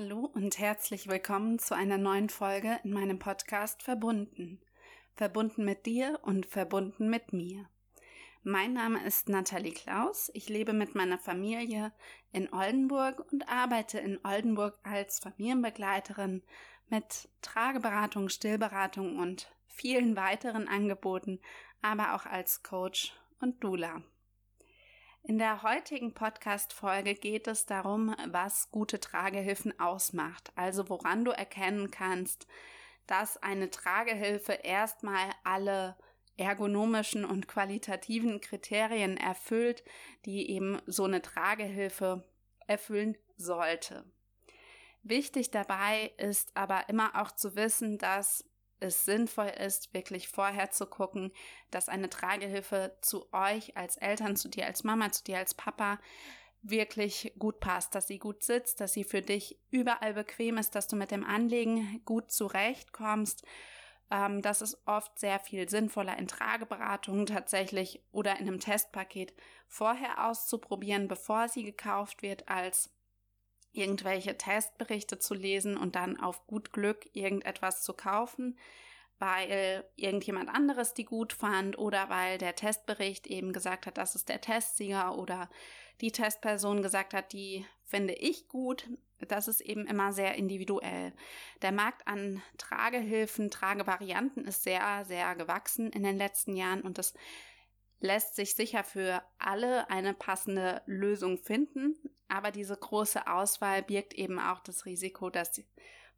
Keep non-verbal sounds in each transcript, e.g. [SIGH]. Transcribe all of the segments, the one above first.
Hallo und herzlich willkommen zu einer neuen Folge in meinem Podcast Verbunden. Verbunden mit dir und verbunden mit mir. Mein Name ist Nathalie Klaus. Ich lebe mit meiner Familie in Oldenburg und arbeite in Oldenburg als Familienbegleiterin mit Trageberatung, Stillberatung und vielen weiteren Angeboten, aber auch als Coach und Doula. In der heutigen Podcast-Folge geht es darum, was gute Tragehilfen ausmacht, also woran du erkennen kannst, dass eine Tragehilfe erstmal alle ergonomischen und qualitativen Kriterien erfüllt, die eben so eine Tragehilfe erfüllen sollte. Wichtig dabei ist aber immer auch zu wissen, dass es sinnvoll ist, wirklich vorher zu gucken, dass eine Tragehilfe zu euch als Eltern, zu dir als Mama, zu dir als Papa wirklich gut passt, dass sie gut sitzt, dass sie für dich überall bequem ist, dass du mit dem Anlegen gut zurechtkommst. Ähm, das ist oft sehr viel sinnvoller in Trageberatungen tatsächlich oder in einem Testpaket vorher auszuprobieren, bevor sie gekauft wird, als irgendwelche Testberichte zu lesen und dann auf gut Glück irgendetwas zu kaufen, weil irgendjemand anderes die gut fand oder weil der Testbericht eben gesagt hat, das ist der Testsieger oder die Testperson gesagt hat, die finde ich gut. Das ist eben immer sehr individuell. Der Markt an Tragehilfen, Tragevarianten ist sehr, sehr gewachsen in den letzten Jahren und das lässt sich sicher für alle eine passende Lösung finden, aber diese große Auswahl birgt eben auch das Risiko, dass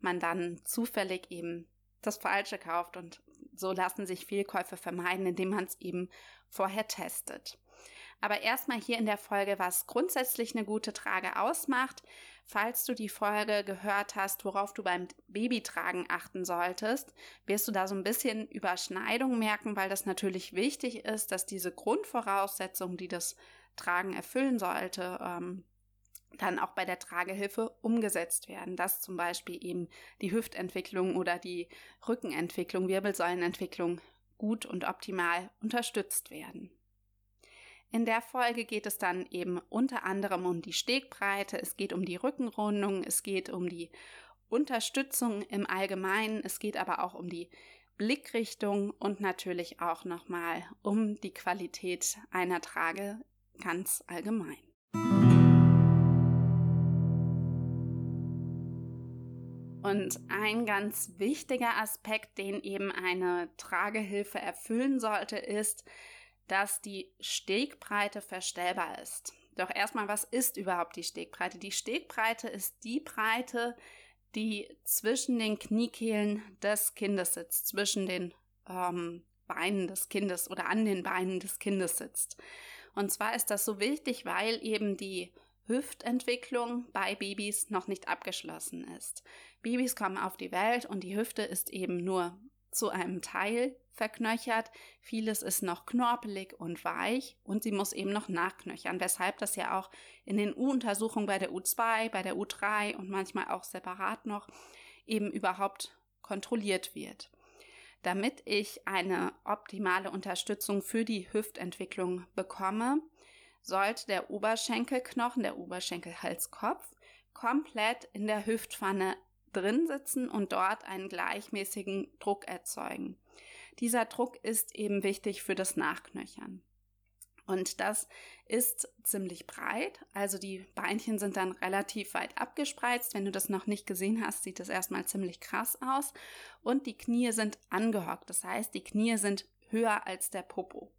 man dann zufällig eben das Falsche kauft und so lassen sich Fehlkäufe vermeiden, indem man es eben vorher testet. Aber erstmal hier in der Folge, was grundsätzlich eine gute Trage ausmacht. Falls du die Folge gehört hast, worauf du beim Babytragen achten solltest, wirst du da so ein bisschen Überschneidung merken, weil das natürlich wichtig ist, dass diese Grundvoraussetzungen, die das Tragen erfüllen sollte, ähm, dann auch bei der Tragehilfe umgesetzt werden, dass zum Beispiel eben die Hüftentwicklung oder die Rückenentwicklung, Wirbelsäulenentwicklung gut und optimal unterstützt werden. In der Folge geht es dann eben unter anderem um die Stegbreite, es geht um die Rückenrundung, es geht um die Unterstützung im Allgemeinen, es geht aber auch um die Blickrichtung und natürlich auch nochmal um die Qualität einer Trage ganz allgemein. Und ein ganz wichtiger Aspekt, den eben eine Tragehilfe erfüllen sollte, ist, dass die Stegbreite verstellbar ist. Doch erstmal, was ist überhaupt die Stegbreite? Die Stegbreite ist die Breite, die zwischen den Kniekehlen des Kindes sitzt, zwischen den ähm, Beinen des Kindes oder an den Beinen des Kindes sitzt. Und zwar ist das so wichtig, weil eben die Hüftentwicklung bei Babys noch nicht abgeschlossen ist. Babys kommen auf die Welt und die Hüfte ist eben nur zu einem Teil verknöchert. Vieles ist noch knorpelig und weich und sie muss eben noch nachknöchern, weshalb das ja auch in den U-Untersuchungen bei der U2, bei der U3 und manchmal auch separat noch eben überhaupt kontrolliert wird. Damit ich eine optimale Unterstützung für die Hüftentwicklung bekomme, sollte der Oberschenkelknochen, der Oberschenkelhalskopf, komplett in der Hüftpfanne drin sitzen und dort einen gleichmäßigen Druck erzeugen. Dieser Druck ist eben wichtig für das Nachknöchern. Und das ist ziemlich breit, also die Beinchen sind dann relativ weit abgespreizt. Wenn du das noch nicht gesehen hast, sieht das erstmal ziemlich krass aus. Und die Knie sind angehockt, das heißt, die Knie sind höher als der Popo.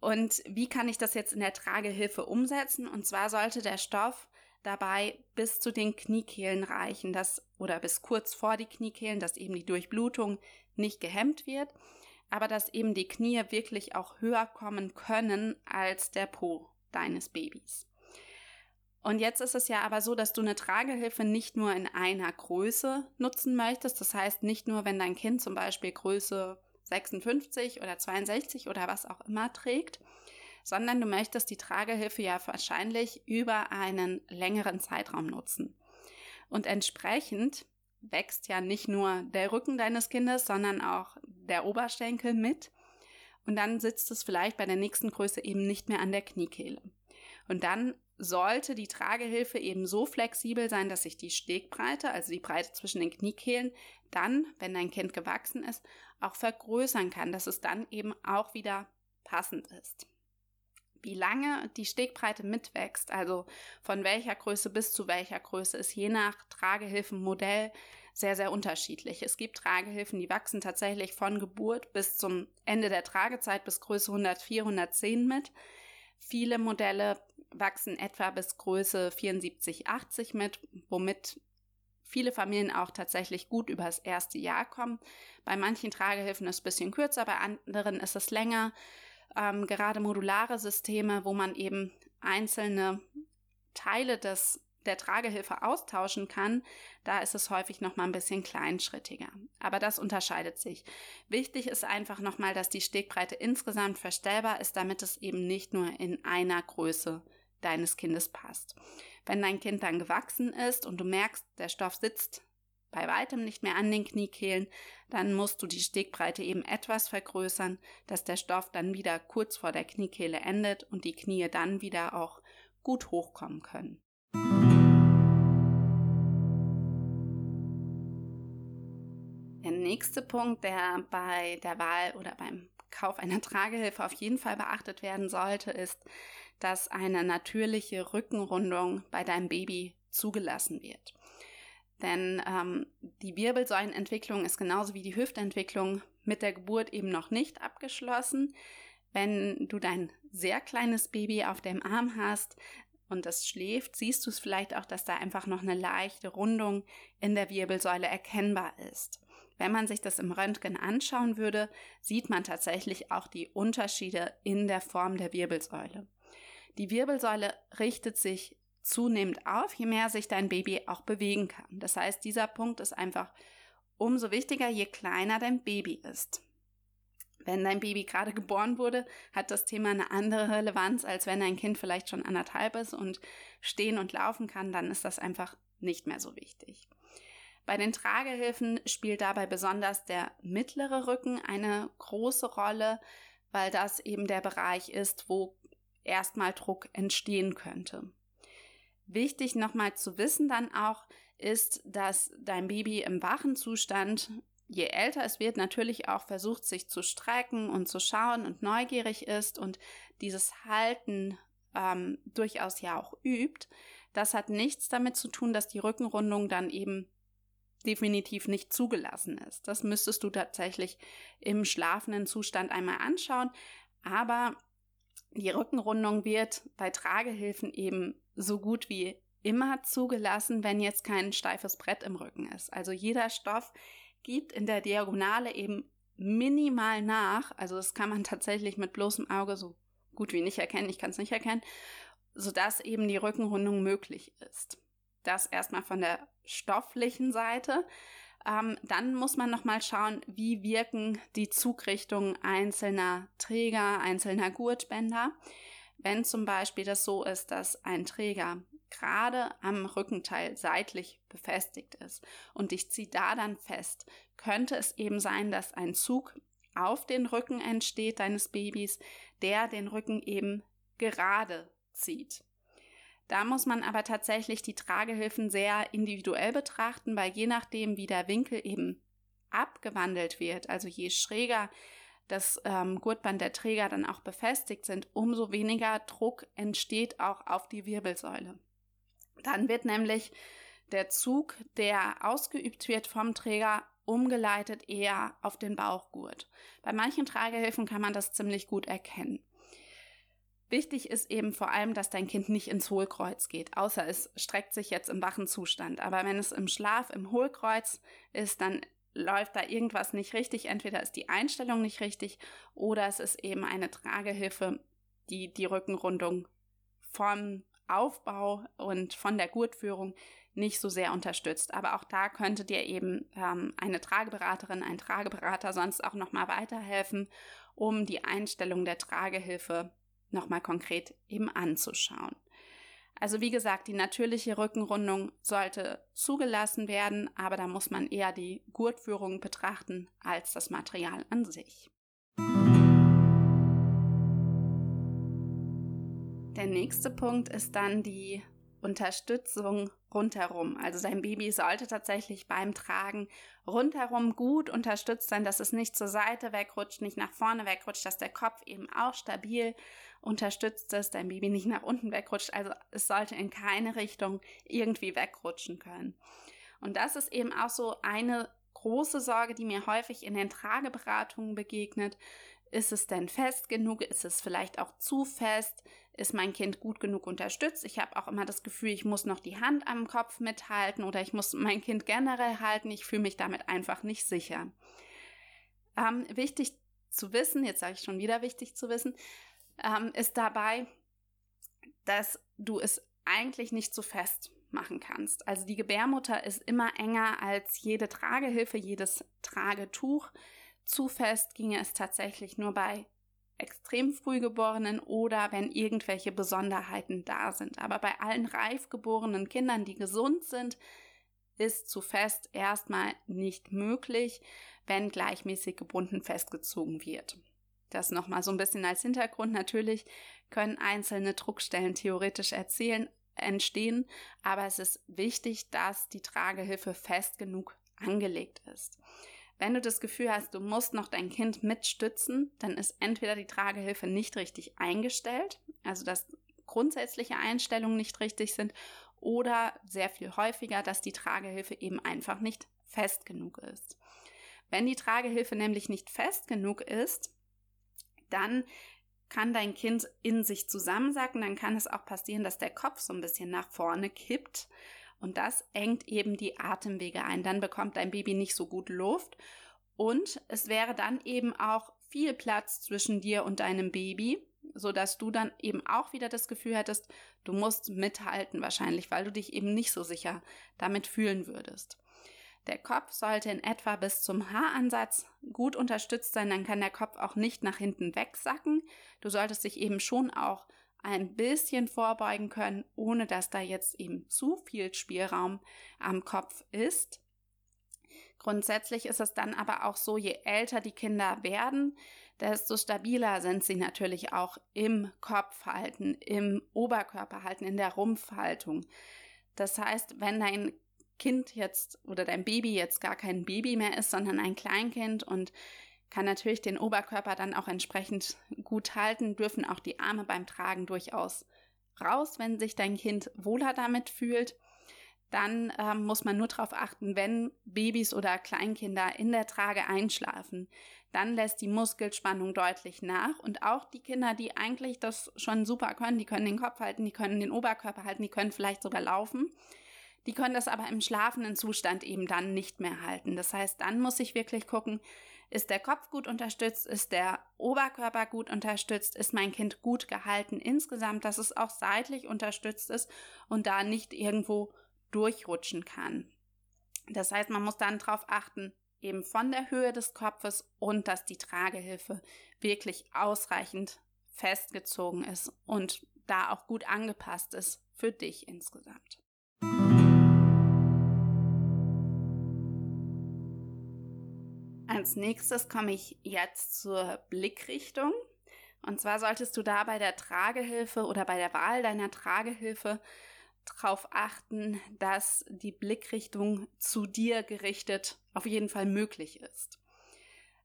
Und wie kann ich das jetzt in der Tragehilfe umsetzen? Und zwar sollte der Stoff dabei bis zu den Kniekehlen reichen, dass, oder bis kurz vor die Kniekehlen, dass eben die Durchblutung nicht gehemmt wird, aber dass eben die Knie wirklich auch höher kommen können als der Po deines Babys. Und jetzt ist es ja aber so, dass du eine Tragehilfe nicht nur in einer Größe nutzen möchtest. Das heißt, nicht nur, wenn dein Kind zum Beispiel Größe 56 oder 62 oder was auch immer trägt, sondern du möchtest die Tragehilfe ja wahrscheinlich über einen längeren Zeitraum nutzen. Und entsprechend wächst ja nicht nur der Rücken deines Kindes, sondern auch der Oberschenkel mit. Und dann sitzt es vielleicht bei der nächsten Größe eben nicht mehr an der Kniekehle. Und dann sollte die Tragehilfe eben so flexibel sein, dass sich die Stegbreite, also die Breite zwischen den Kniekehlen, dann, wenn dein Kind gewachsen ist, auch vergrößern kann, dass es dann eben auch wieder passend ist. Wie lange die Stegbreite mitwächst, also von welcher Größe bis zu welcher Größe, ist je nach Tragehilfenmodell sehr, sehr unterschiedlich. Es gibt Tragehilfen, die wachsen tatsächlich von Geburt bis zum Ende der Tragezeit bis Größe 104, 110 mit. Viele Modelle wachsen etwa bis Größe 74, 80 mit, womit viele Familien auch tatsächlich gut übers erste Jahr kommen. Bei manchen Tragehilfen ist es ein bisschen kürzer, bei anderen ist es länger. Ähm, gerade modulare Systeme, wo man eben einzelne Teile des der Tragehilfe austauschen kann, da ist es häufig noch mal ein bisschen kleinschrittiger. Aber das unterscheidet sich. Wichtig ist einfach noch mal, dass die Stegbreite insgesamt verstellbar ist, damit es eben nicht nur in einer Größe deines Kindes passt. Wenn dein Kind dann gewachsen ist und du merkst, der Stoff sitzt bei weitem nicht mehr an den Kniekehlen, dann musst du die Stegbreite eben etwas vergrößern, dass der Stoff dann wieder kurz vor der Kniekehle endet und die Knie dann wieder auch gut hochkommen können. Der nächste Punkt, der bei der Wahl oder beim Kauf einer [LAUGHS] Tragehilfe auf jeden Fall beachtet werden sollte, ist, dass eine natürliche Rückenrundung bei deinem Baby zugelassen wird. Denn ähm, die Wirbelsäulenentwicklung ist genauso wie die Hüftentwicklung mit der Geburt eben noch nicht abgeschlossen. Wenn du dein sehr kleines Baby auf dem Arm hast, und es schläft, siehst du es vielleicht auch, dass da einfach noch eine leichte Rundung in der Wirbelsäule erkennbar ist. Wenn man sich das im Röntgen anschauen würde, sieht man tatsächlich auch die Unterschiede in der Form der Wirbelsäule. Die Wirbelsäule richtet sich zunehmend auf, je mehr sich dein Baby auch bewegen kann. Das heißt, dieser Punkt ist einfach umso wichtiger, je kleiner dein Baby ist wenn dein Baby gerade geboren wurde, hat das Thema eine andere Relevanz, als wenn dein Kind vielleicht schon anderthalb ist und stehen und laufen kann, dann ist das einfach nicht mehr so wichtig. Bei den Tragehilfen spielt dabei besonders der mittlere Rücken eine große Rolle, weil das eben der Bereich ist, wo erstmal Druck entstehen könnte. Wichtig nochmal zu wissen dann auch ist, dass dein Baby im wachen Zustand je älter es wird, natürlich auch versucht, sich zu strecken und zu schauen und neugierig ist und dieses Halten ähm, durchaus ja auch übt, das hat nichts damit zu tun, dass die Rückenrundung dann eben definitiv nicht zugelassen ist. Das müsstest du tatsächlich im schlafenden Zustand einmal anschauen. Aber die Rückenrundung wird bei Tragehilfen eben so gut wie immer zugelassen, wenn jetzt kein steifes Brett im Rücken ist. Also jeder Stoff gibt in der Diagonale eben minimal nach. Also das kann man [LAUGHS] tatsächlich mit bloßem Auge so gut wie nicht erkennen. Ich kann es nicht erkennen, sodass eben die Rückenrundung möglich ist. Das erstmal von der stofflichen Seite. Ähm, dann muss man nochmal schauen, wie wirken die Zugrichtungen einzelner Träger, einzelner Gurtbänder. Wenn zum Beispiel das so ist, dass ein Träger gerade am Rückenteil seitlich befestigt ist und ich ziehe da dann fest, könnte es eben sein, dass ein Zug auf den Rücken entsteht deines Babys, der den Rücken eben gerade zieht. Da muss man aber tatsächlich die Tragehilfen sehr individuell betrachten, weil je nachdem, wie der Winkel eben abgewandelt wird, also je schräger das ähm, Gurtband der Träger dann auch befestigt sind, umso weniger Druck entsteht auch auf die Wirbelsäule. Dann wird nämlich der Zug, der ausgeübt wird vom Träger, umgeleitet eher auf den Bauchgurt. Bei manchen Tragehilfen kann man das ziemlich gut erkennen. Wichtig ist eben vor allem, dass dein Kind nicht ins Hohlkreuz geht, außer es streckt sich jetzt im wachen Zustand. Aber wenn es im Schlaf im Hohlkreuz ist, dann läuft da irgendwas nicht richtig. Entweder ist die Einstellung nicht richtig oder es ist eben eine Tragehilfe, die die Rückenrundung vom Aufbau und von der Gurtführung nicht so sehr unterstützt. Aber auch da könnte dir eben ähm, eine Trageberaterin, ein Trageberater sonst auch nochmal weiterhelfen, um die Einstellung der Tragehilfe nochmal konkret eben anzuschauen. Also wie gesagt, die natürliche Rückenrundung sollte zugelassen werden, aber da muss man eher die Gurtführung betrachten als das Material an sich. Der nächste Punkt ist dann die Unterstützung rundherum. Also dein Baby sollte tatsächlich beim Tragen rundherum gut unterstützt sein, dass es nicht zur Seite wegrutscht, nicht nach vorne wegrutscht, dass der Kopf eben auch stabil unterstützt ist, dein Baby nicht nach unten wegrutscht. Also es sollte in keine Richtung irgendwie wegrutschen können. Und das ist eben auch so eine große Sorge, die mir häufig in den Trageberatungen begegnet. Ist es denn fest genug? Ist es vielleicht auch zu fest? Ist mein Kind gut genug unterstützt? Ich habe auch immer das Gefühl, ich muss noch die Hand am Kopf mithalten oder ich muss mein Kind generell halten. Ich fühle mich damit einfach nicht sicher. Ähm, wichtig zu wissen, jetzt sage ich schon wieder wichtig zu wissen, ähm, ist dabei, dass du es eigentlich nicht zu fest machen kannst. Also die Gebärmutter ist immer enger als jede Tragehilfe, jedes Tragetuch. Zu fest ginge es tatsächlich nur bei extrem frühgeborenen oder wenn irgendwelche Besonderheiten da sind. Aber bei allen reif geborenen Kindern, die gesund sind, ist zu fest erstmal nicht möglich, wenn gleichmäßig gebunden festgezogen wird. Das nochmal so ein bisschen als Hintergrund. Natürlich können einzelne Druckstellen theoretisch erzählen, entstehen, aber es ist wichtig, dass die Tragehilfe fest genug angelegt ist. Wenn du das Gefühl hast, du musst noch dein Kind mitstützen, dann ist entweder die Tragehilfe nicht richtig eingestellt, also dass grundsätzliche Einstellungen nicht richtig sind, oder sehr viel häufiger, dass die Tragehilfe eben einfach nicht fest genug ist. Wenn die Tragehilfe nämlich nicht fest genug ist, dann kann dein Kind in sich zusammensacken, dann kann es auch passieren, dass der Kopf so ein bisschen nach vorne kippt und das engt eben die Atemwege ein. Dann bekommt dein Baby nicht so gut Luft und es wäre dann eben auch viel Platz zwischen dir und deinem Baby, so dass du dann eben auch wieder das Gefühl hättest, du musst mithalten wahrscheinlich, weil du dich eben nicht so sicher damit fühlen würdest. Der Kopf sollte in etwa bis zum Haaransatz gut unterstützt sein, dann kann der Kopf auch nicht nach hinten wegsacken. Du solltest dich eben schon auch ein bisschen vorbeugen können, ohne dass da jetzt eben zu viel Spielraum am Kopf ist. Grundsätzlich ist es dann aber auch so, je älter die Kinder werden, desto stabiler sind sie natürlich auch im Kopfhalten, im Oberkörperhalten, in der Rumpfhaltung. Das heißt, wenn dein Kind jetzt oder dein Baby jetzt gar kein Baby mehr ist, sondern ein Kleinkind und kann natürlich den Oberkörper dann auch entsprechend gut halten, dürfen auch die Arme beim Tragen durchaus raus, wenn sich dein Kind wohler damit fühlt. Dann ähm, muss man nur darauf achten, wenn Babys oder Kleinkinder in der Trage einschlafen, dann lässt die Muskelspannung deutlich nach. Und auch die Kinder, die eigentlich das schon super können, die können den Kopf halten, die können den Oberkörper halten, die können vielleicht sogar laufen, die können das aber im schlafenden Zustand eben dann nicht mehr halten. Das heißt, dann muss ich wirklich gucken, ist der Kopf gut unterstützt, ist der Oberkörper gut unterstützt, ist mein Kind gut gehalten insgesamt, dass es auch seitlich unterstützt ist und da nicht irgendwo durchrutschen kann. Das heißt, man muss dann darauf achten, eben von der Höhe des Kopfes und dass die Tragehilfe wirklich ausreichend festgezogen ist und da auch gut angepasst ist für dich insgesamt. Als nächstes komme ich jetzt zur Blickrichtung. Und zwar solltest du da bei der Tragehilfe oder bei der Wahl deiner Tragehilfe darauf achten, dass die Blickrichtung zu dir gerichtet auf jeden Fall möglich ist.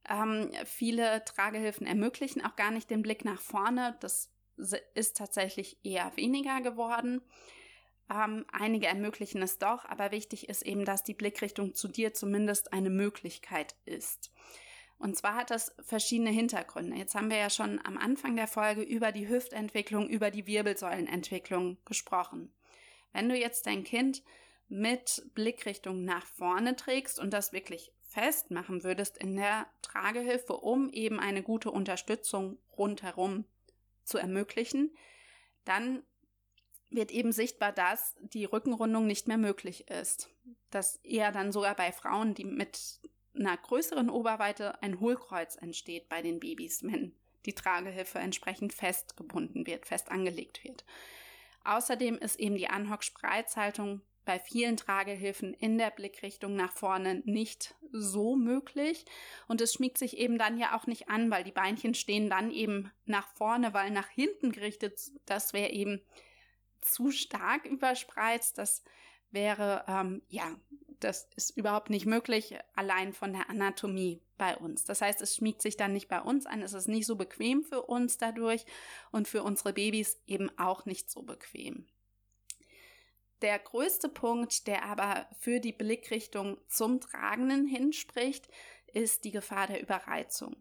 Ähm, viele Tragehilfen ermöglichen auch gar nicht den Blick nach vorne. Das ist tatsächlich eher weniger geworden. Ähm, einige ermöglichen es doch, aber wichtig ist eben, dass die Blickrichtung zu dir zumindest eine Möglichkeit ist. Und zwar hat das verschiedene Hintergründe. Jetzt haben wir ja schon am Anfang der Folge über die Hüftentwicklung, über die Wirbelsäulenentwicklung gesprochen. Wenn du jetzt dein Kind mit Blickrichtung nach vorne trägst und das wirklich festmachen würdest in der Tragehilfe, um eben eine gute Unterstützung rundherum zu ermöglichen, dann wird eben sichtbar, dass die Rückenrundung nicht mehr möglich ist. Dass eher dann sogar bei Frauen, die mit einer größeren Oberweite ein Hohlkreuz entsteht bei den Babys, wenn die Tragehilfe entsprechend festgebunden wird, fest angelegt wird. Außerdem ist eben die Anhock-Spreizhaltung bei vielen Tragehilfen in der Blickrichtung nach vorne nicht so möglich. Und es schmiegt sich eben dann ja auch nicht an, weil die Beinchen stehen dann eben nach vorne, weil nach hinten gerichtet, das wäre eben zu stark überspreizt. Das wäre, ähm, ja, das ist überhaupt nicht möglich, allein von der Anatomie bei uns. Das heißt, es schmiegt sich dann nicht bei uns an, es ist nicht so bequem für uns dadurch und für unsere Babys eben auch nicht so bequem. Der größte Punkt, der aber für die Blickrichtung zum Tragenden hinspricht, ist die Gefahr der Überreizung.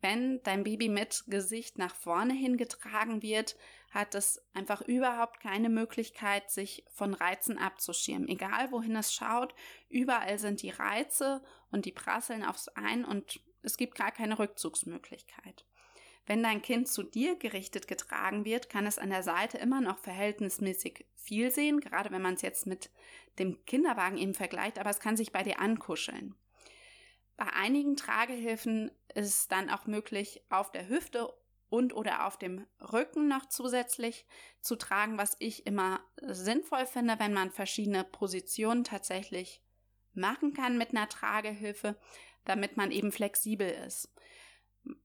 Wenn dein Baby mit Gesicht nach vorne hingetragen wird, hat es einfach überhaupt keine Möglichkeit, sich von Reizen abzuschirmen. Egal wohin es schaut, überall sind die Reize und die prasseln aufs ein und es gibt gar keine Rückzugsmöglichkeit. Wenn dein Kind zu dir gerichtet getragen wird, kann es an der Seite immer noch verhältnismäßig viel sehen, gerade wenn man es jetzt mit dem Kinderwagen eben vergleicht, aber es kann sich bei dir ankuscheln. Bei einigen Tragehilfen ist es dann auch möglich, auf der Hüfte und oder auf dem Rücken noch zusätzlich zu tragen, was ich immer sinnvoll finde, wenn man verschiedene Positionen tatsächlich machen kann mit einer Tragehilfe, damit man eben flexibel ist.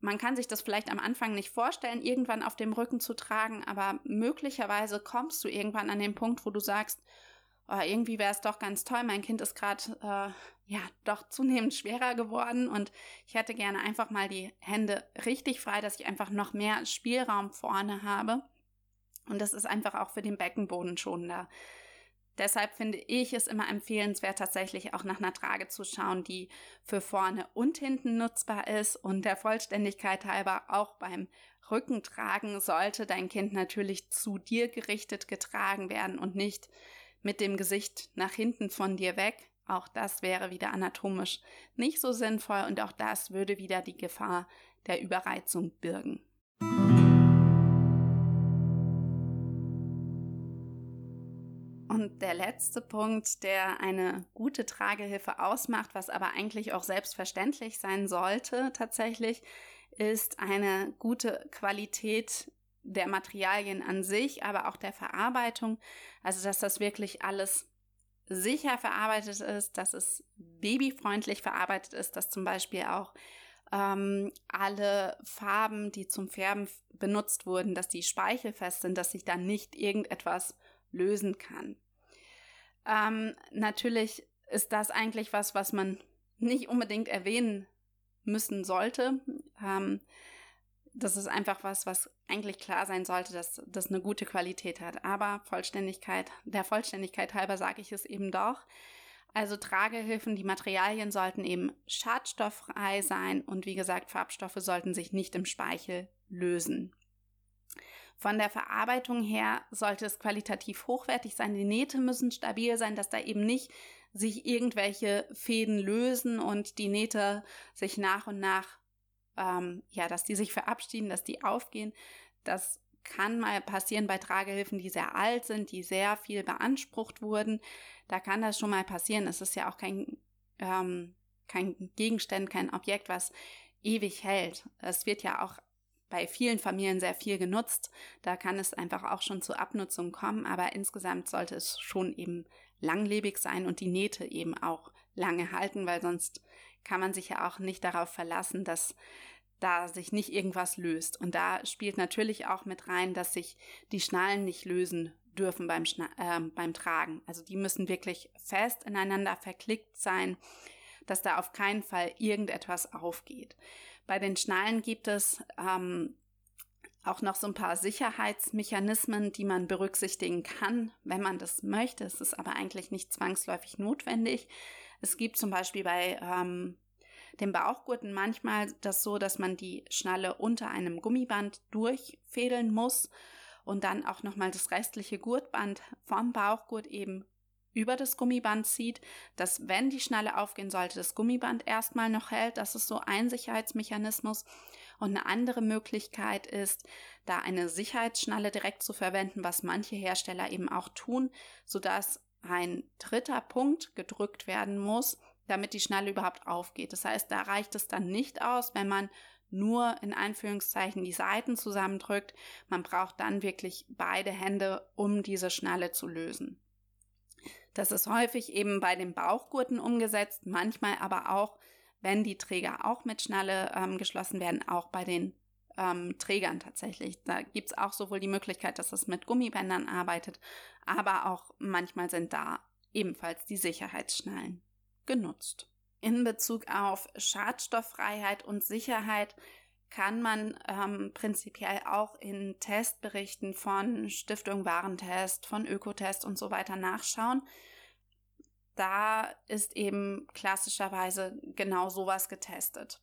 Man kann sich das vielleicht am Anfang nicht vorstellen, irgendwann auf dem Rücken zu tragen, aber möglicherweise kommst du irgendwann an den Punkt, wo du sagst, oh, irgendwie wäre es doch ganz toll, mein Kind ist gerade äh, ja doch zunehmend schwerer geworden und ich hätte gerne einfach mal die Hände richtig frei, dass ich einfach noch mehr Spielraum vorne habe. Und das ist einfach auch für den Beckenboden schonender. Deshalb finde ich es immer empfehlenswert, tatsächlich auch nach einer Trage zu schauen, die für vorne und hinten nutzbar ist. Und der Vollständigkeit halber auch beim Rückentragen sollte dein Kind natürlich zu dir gerichtet getragen werden und nicht mit dem Gesicht nach hinten von dir weg. Auch das wäre wieder anatomisch nicht so sinnvoll und auch das würde wieder die Gefahr der Überreizung birgen. Und der letzte Punkt, der eine gute Tragehilfe ausmacht, was aber eigentlich auch selbstverständlich sein sollte tatsächlich, ist eine gute Qualität der Materialien an sich, aber auch der Verarbeitung. Also, dass das wirklich alles sicher verarbeitet ist, dass es babyfreundlich verarbeitet ist, dass zum Beispiel auch ähm, alle Farben, die zum Färben benutzt wurden, dass die speichelfest sind, dass sich da nicht irgendetwas lösen kann. Ähm, natürlich ist das eigentlich was, was man nicht unbedingt erwähnen müssen sollte. Ähm, das ist einfach was, was eigentlich klar sein sollte, dass das eine gute Qualität hat. Aber Vollständigkeit, der Vollständigkeit halber sage ich es eben doch. Also Tragehilfen, die Materialien sollten eben schadstofffrei sein und wie gesagt, Farbstoffe sollten sich nicht im Speichel lösen. Von der Verarbeitung her sollte es qualitativ hochwertig sein. Die Nähte müssen stabil sein, dass da eben nicht sich irgendwelche Fäden lösen und die Nähte sich nach und nach, ähm, ja, dass die sich verabschieden, dass die aufgehen. Das kann mal passieren bei Tragehilfen, die sehr alt sind, die sehr viel beansprucht wurden. Da kann das schon mal passieren. Es ist ja auch kein, ähm, kein Gegenstand, kein Objekt, was ewig hält. Es wird ja auch bei vielen Familien sehr viel genutzt. Da kann es einfach auch schon zu Abnutzung kommen, aber insgesamt sollte es schon eben langlebig sein und die Nähte eben auch lange halten, weil sonst kann man sich ja auch nicht darauf verlassen, dass da sich nicht irgendwas löst. Und da spielt natürlich auch mit rein, dass sich die Schnallen nicht lösen dürfen beim, Schna äh, beim Tragen. Also die müssen wirklich fest ineinander verklickt sein, dass da auf keinen Fall irgendetwas aufgeht. Bei den Schnallen gibt es ähm, auch noch so ein paar Sicherheitsmechanismen, die man berücksichtigen kann, wenn man das möchte. Es ist aber eigentlich nicht zwangsläufig notwendig. Es gibt zum Beispiel bei ähm, den Bauchgurten manchmal das so, dass man die Schnalle unter einem Gummiband durchfädeln muss und dann auch nochmal das restliche Gurtband vom Bauchgurt eben über das Gummiband zieht, dass wenn die Schnalle aufgehen sollte, das Gummiband erstmal noch hält. Das ist so ein Sicherheitsmechanismus. Und eine andere Möglichkeit ist, da eine Sicherheitsschnalle direkt zu verwenden, was manche Hersteller eben auch tun, sodass ein dritter Punkt gedrückt werden muss, damit die Schnalle überhaupt aufgeht. Das heißt, da reicht es dann nicht aus, wenn man nur in Anführungszeichen die Seiten zusammendrückt. Man braucht dann wirklich beide Hände, um diese Schnalle zu lösen. Das ist häufig eben bei den Bauchgurten umgesetzt, manchmal aber auch, wenn die Träger auch mit Schnalle ähm, geschlossen werden, auch bei den ähm, Trägern tatsächlich. Da gibt es auch sowohl die Möglichkeit, dass es mit Gummibändern arbeitet, aber auch manchmal sind da ebenfalls die Sicherheitsschnallen genutzt. In Bezug auf Schadstofffreiheit und Sicherheit kann man ähm, prinzipiell auch in Testberichten von Stiftung Warentest, von Ökotest und so weiter nachschauen. Da ist eben klassischerweise genau sowas getestet.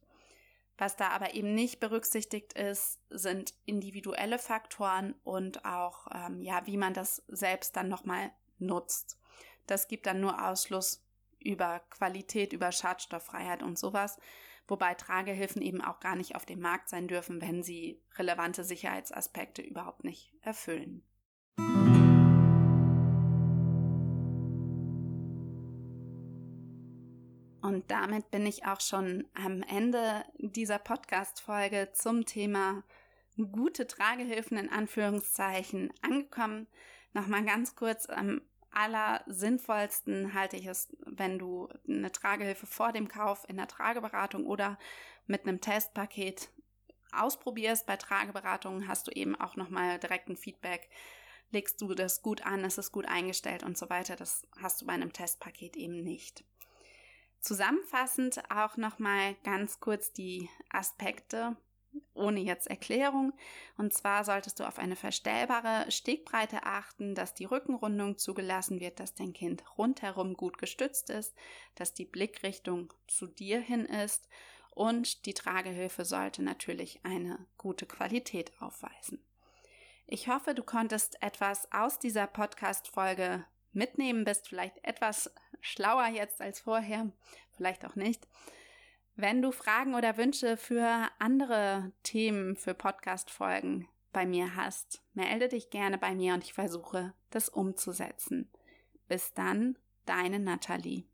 Was da aber eben nicht berücksichtigt ist, sind individuelle Faktoren und auch, ähm, ja, wie man das selbst dann nochmal nutzt. Das gibt dann nur Ausschluss über Qualität, über Schadstofffreiheit und sowas, wobei Tragehilfen eben auch gar nicht auf dem Markt sein dürfen, wenn sie relevante Sicherheitsaspekte überhaupt nicht erfüllen. Und damit bin ich auch schon am Ende dieser Podcast-Folge zum Thema gute Tragehilfen in Anführungszeichen angekommen. Nochmal ganz kurz am allersinnvollsten halte ich es, wenn du eine Tragehilfe vor dem Kauf in der Trageberatung oder mit einem Testpaket ausprobierst. Bei Trageberatungen hast du eben auch nochmal direkt ein Feedback. Legst du das gut an, ist es gut eingestellt und so weiter. Das hast du bei einem Testpaket eben nicht. Zusammenfassend auch nochmal ganz kurz die Aspekte, ohne jetzt Erklärung. Und zwar solltest du auf eine verstellbare Stegbreite achten, dass die Rückenrundung zugelassen wird, dass dein Kind rundherum gut gestützt ist, dass die Blickrichtung zu dir hin ist und die Tragehilfe sollte natürlich eine gute Qualität aufweisen. Ich hoffe, du konntest etwas aus dieser Podcast-Folge mitnehmen, bist vielleicht etwas schlauer jetzt als vorher, vielleicht auch nicht. Wenn du Fragen oder Wünsche für andere Themen für Podcast-Folgen bei mir hast, melde dich gerne bei mir und ich versuche, das umzusetzen. Bis dann, deine Nathalie.